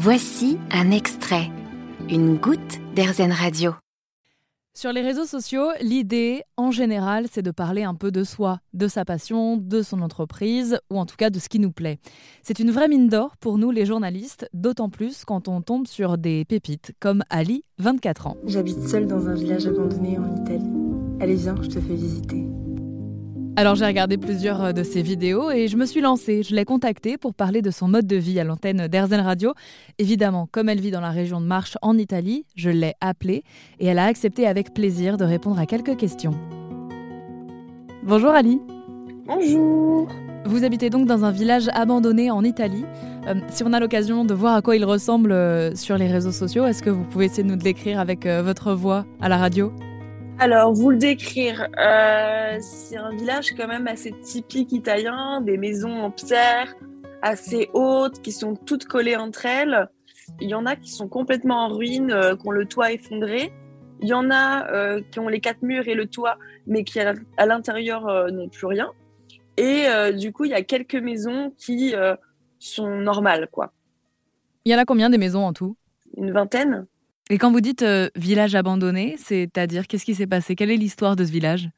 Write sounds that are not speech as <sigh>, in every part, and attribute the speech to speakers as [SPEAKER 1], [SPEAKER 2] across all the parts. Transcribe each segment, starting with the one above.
[SPEAKER 1] Voici un extrait, une goutte d'Airzen Radio.
[SPEAKER 2] Sur les réseaux sociaux, l'idée, en général, c'est de parler un peu de soi, de sa passion, de son entreprise, ou en tout cas de ce qui nous plaît. C'est une vraie mine d'or pour nous les journalistes, d'autant plus quand on tombe sur des pépites comme Ali, 24 ans.
[SPEAKER 3] J'habite seule dans un village abandonné en Italie. Allez viens, je te fais visiter.
[SPEAKER 2] Alors j'ai regardé plusieurs euh, de ses vidéos et je me suis lancée. Je l'ai contactée pour parler de son mode de vie à l'antenne d'Airzen Radio. Évidemment, comme elle vit dans la région de Marche en Italie, je l'ai appelée et elle a accepté avec plaisir de répondre à quelques questions. Bonjour Ali.
[SPEAKER 3] Bonjour.
[SPEAKER 2] Vous habitez donc dans un village abandonné en Italie. Euh, si on a l'occasion de voir à quoi il ressemble euh, sur les réseaux sociaux, est-ce que vous pouvez essayer de nous le décrire avec votre voix à la radio?
[SPEAKER 3] Alors, vous le décrire, euh, c'est un village quand même assez typique italien, des maisons en pierre assez hautes qui sont toutes collées entre elles. Il y en a qui sont complètement en ruine, euh, qui ont le toit effondré. Il y en a euh, qui ont les quatre murs et le toit, mais qui à l'intérieur n'ont plus rien. Et du coup, il y a quelques maisons qui sont normales, quoi.
[SPEAKER 2] Il y en a combien des maisons en tout?
[SPEAKER 3] Une vingtaine.
[SPEAKER 2] Et quand vous dites euh, village abandonné, c'est-à-dire qu'est-ce qui s'est passé? Quelle est l'histoire de ce village?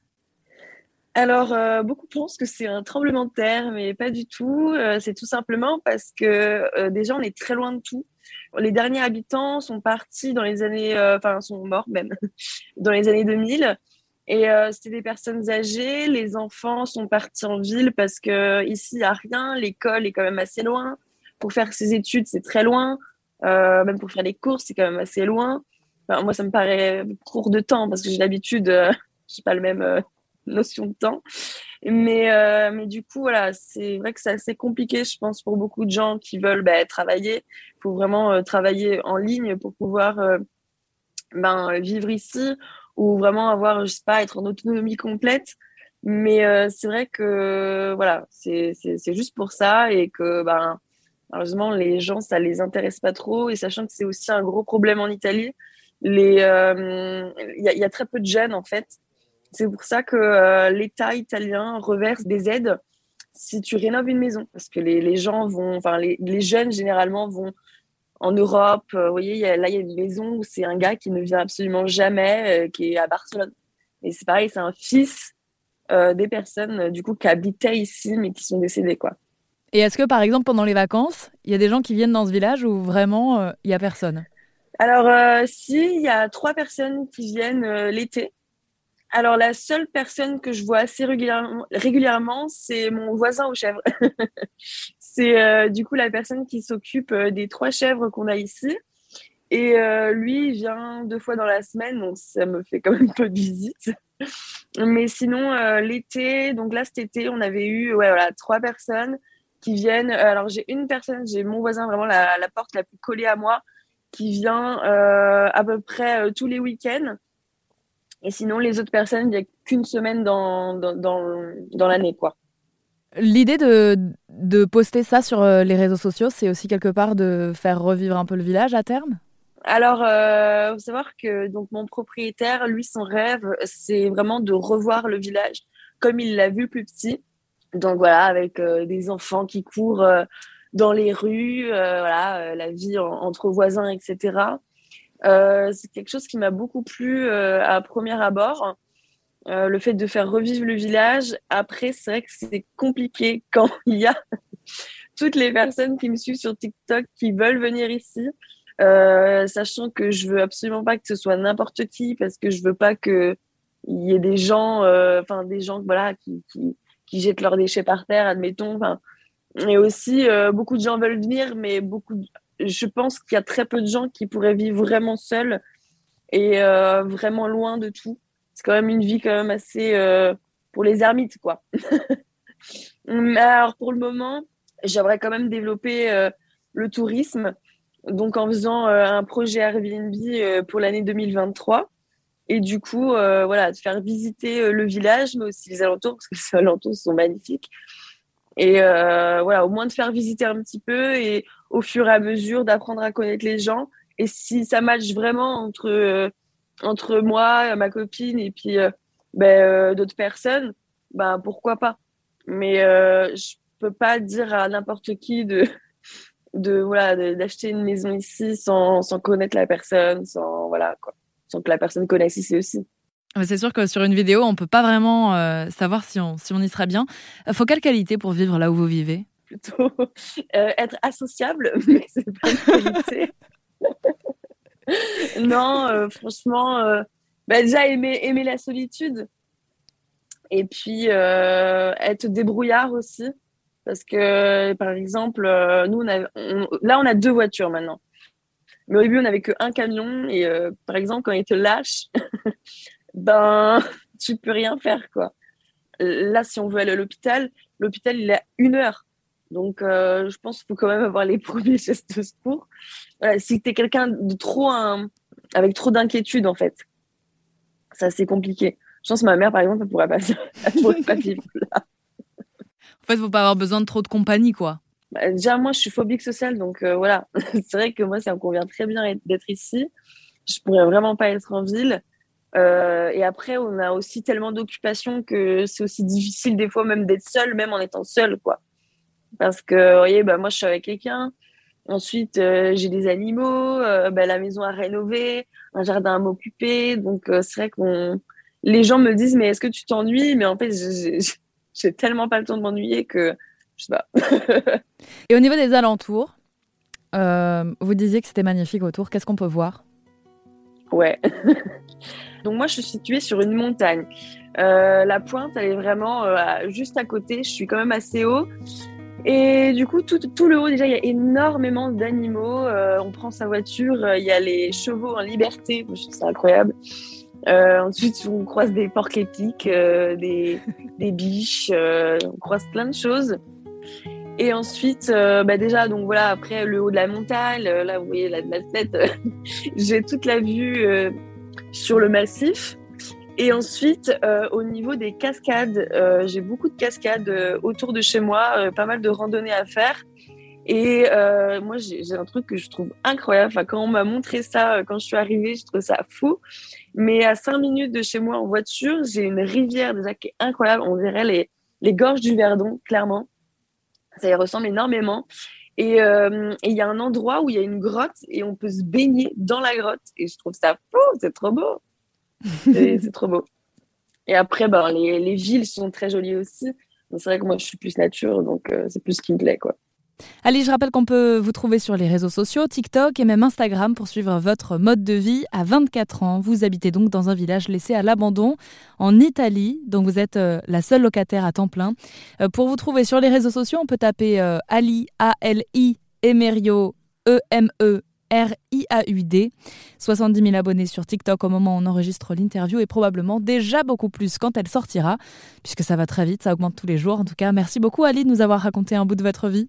[SPEAKER 3] Alors, euh, beaucoup pensent que c'est un tremblement de terre, mais pas du tout. Euh, c'est tout simplement parce que déjà, on est très loin de tout. Les derniers habitants sont partis dans les années, enfin, sont morts même, <laughs> dans les années 2000. Et c'était des personnes âgées. Les enfants sont partis en ville parce que ici, il n'y a rien. L'école est quand même assez loin. Pour faire ses études, c'est très loin. Euh, même pour faire les courses, c'est quand même assez loin. moi, ça me paraît court de temps parce que j'ai l'habitude, euh, <laughs> j'ai pas le même euh, notion de temps. Mais, euh, mais du coup, voilà, c'est vrai que c'est assez compliqué, je pense, pour beaucoup de gens qui veulent bah, travailler. Il faut vraiment travailler en ligne pour pouvoir ben, vivre ici ou vraiment avoir, je sais pas, être en autonomie complète. Mais c'est vrai que voilà, c'est juste pour ça et que ben, Malheureusement, les gens, ça les intéresse pas trop. Et sachant que c'est aussi un gros problème en Italie, euh, il y, a très peu de jeunes, en fait. C'est pour ça que euh, l'État italien reverse des aides si tu rénoves une maison. Parce que les, gens vont, enfin, les, jeunes, généralement, vont en Europe. Euh, vous voyez, là, il y a une maison où c'est un gars qui ne vient absolument jamais, qui est à Barcelone. Et c'est pareil, c'est un fils des personnes, du coup, qui habitaient ici, mais qui sont décédées, quoi.
[SPEAKER 2] Et est-ce que, par exemple, pendant les vacances, il y a des gens qui viennent dans ce village où vraiment euh, il n'y a personne?
[SPEAKER 3] Alors, euh, si, il y a trois personnes qui viennent euh, l'été. Alors, la seule personne que je vois assez régulièrement, c'est mon voisin aux chèvres. <laughs> c'est du coup la personne qui s'occupe des trois chèvres qu'on a ici. Et lui, il vient deux fois dans la semaine, donc ça me fait quand même peu de visites. Mais sinon, l'été, donc là, cet été, on avait eu ouais, voilà, trois personnes qui viennent. Euh, alors, j'ai une personne, j'ai mon voisin, vraiment la, la, porte la plus collée à moi, qui vient euh, à peu près euh, tous les week-ends. Et sinon, les autres personnes, il n'y a qu'une semaine dans, dans, dans, dans l'année, quoi.
[SPEAKER 2] L'idée de, de, poster ça sur les réseaux sociaux, c'est aussi quelque part de faire revivre un peu le village à terme?
[SPEAKER 3] Alors, il faut savoir que donc mon propriétaire, lui, son rêve, c'est vraiment de revoir le village comme il l'a vu plus petit. Donc voilà, avec euh, des enfants qui courent euh, dans les rues, euh, voilà, la vie entre voisins, etc. c'est quelque chose qui m'a beaucoup plu à premier abord. le fait de faire revivre le village. Après, c'est vrai que c'est compliqué <laughs> quand il y a toutes les personnes qui me suivent sur TikTok qui veulent venir ici, sachant que je veux absolument pas que ce soit n'importe qui parce que je veux pas que il y ait des gens, enfin des gens, voilà, qui, qui qui jettent leurs déchets par terre, admettons. Enfin, et aussi, euh, beaucoup de gens veulent venir, mais beaucoup, je pense qu'il y a très peu de gens qui pourraient vivre vraiment seuls et euh, vraiment loin de tout. C'est quand même une vie quand même assez euh, pour les ermites, quoi. <laughs> alors, pour le moment, j'aimerais quand même développer le tourisme. Donc, en faisant un projet Airbnb pour l'année 2023 et du coup, euh, voilà, de faire visiter euh, le village, mais aussi les alentours, parce que <laughs> les alentours sont magnifiques. Et euh, voilà, au moins de faire visiter un petit peu et au fur et à mesure d'apprendre à connaître les gens. Et si ça matche vraiment entre, entre moi, ma copine et puis ben, d'autres personnes, ben, pourquoi pas. Mais je peux pas dire à n'importe qui de, de voilà d'acheter une maison ici sans, sans, connaître la personne, sans voilà quoi, sans que la personne connaisse ici aussi.
[SPEAKER 2] C'est sûr que sur une vidéo, on peut pas vraiment euh, savoir si on, si on y sera bien. Faut quelle qualité pour vivre là où vous vivez?
[SPEAKER 3] Plutôt <laughs> euh, être associable, <laughs> mais c'est pas une qualité. <laughs> non, euh, franchement, bah, déjà aimer, aimer la solitude et puis être débrouillard aussi. Parce que, par exemple, nous, on a, là, on a deux voitures maintenant. Mais au début, on n'avait qu'un camion. Et par exemple, quand il te lâche, <laughs> ben, tu peux rien faire, quoi. Là, si on veut aller à l'hôpital, l'hôpital, il est à une heure. Donc, je pense qu'il faut quand même avoir les <laughs> premiers gestes de secours. si tu es quelqu'un de trop, avec trop d'inquiétude, en fait, ça, c'est compliqué. Je pense que ma mère, par exemple, elle pourrait pas, <laughs> pourrait pas vivre là.
[SPEAKER 2] En fait, faut pas avoir besoin de trop de compagnie, quoi.
[SPEAKER 3] Bah, déjà, moi, je suis phobique sociale, donc euh, voilà. <laughs> c'est vrai que moi, ça me convient très bien d'être ici. Je pourrais vraiment pas être en ville. Euh, et après, on a aussi tellement d'occupations que c'est aussi difficile des fois même d'être seule, même en étant seule, quoi. Parce que, vous voyez, bah, moi, je suis avec quelqu'un. Ensuite, euh, j'ai des animaux, bah, la maison à rénover, un jardin à m'occuper. Donc, c'est vrai qu'on les gens me disent mais est-ce que tu t'ennuies? Mais en fait, j'ai tellement pas le temps de m'ennuyer que <laughs>
[SPEAKER 2] Et au niveau des alentours, euh, vous disiez que c'était magnifique autour. Qu'est-ce qu'on peut voir?
[SPEAKER 3] Ouais. <laughs> Donc moi, je suis située sur une montagne. Euh, la pointe, elle est vraiment euh, juste à côté. Je suis quand même assez haut. Et du coup, tout, tout le haut, déjà, il y a énormément d'animaux. on prend sa voiture, il y a les chevaux en liberté. Je trouve ça incroyable. Ensuite, on croise des porcs épiques, des, <laughs> des, biches, on croise plein de choses. Et ensuite, bah déjà, donc voilà, après le haut de la montagne, là, vous voyez la, la tête, <laughs> j'ai toute la vue sur le massif. Et ensuite, au niveau des cascades, j'ai beaucoup de cascades autour de chez moi, pas mal de randonnées à faire. Et moi, j'ai un truc que je trouve incroyable. Enfin, quand on m'a montré ça, quand je suis arrivée, je trouve ça fou. Mais à cinq minutes de chez moi en voiture, j'ai une rivière déjà qui est incroyable. On les, les gorges du Verdon, clairement. Ça y ressemble énormément. Euh, et il y a un endroit où il y a une grotte et on peut se baigner dans la grotte. Et je trouve ça fou, c'est trop beau. <laughs> c'est trop beau. Et après, ben, les, les, villes sont très jolies aussi. C'est vrai que moi, je suis plus nature, donc euh, c'est plus ce qui me plaît. quoi.
[SPEAKER 2] Allez, je rappelle qu'on peut vous trouver sur les réseaux sociaux, TikTok et même Instagram pour suivre votre mode de vie. À 24 ans, vous habitez donc dans un village laissé à l'abandon en Italie, donc vous êtes euh, la seule locataire à temps plein. Euh, pour vous trouver sur les réseaux sociaux, on peut taper euh, Ali, A-L-I, Emerio, E-M-E, R-I-A-U-D. 70 000 abonnés sur TikTok au moment où on enregistre l'interview et probablement déjà beaucoup plus quand elle sortira, puisque ça va très vite, ça augmente tous les jours. En tout cas, merci beaucoup Ali de nous avoir raconté un bout de votre vie.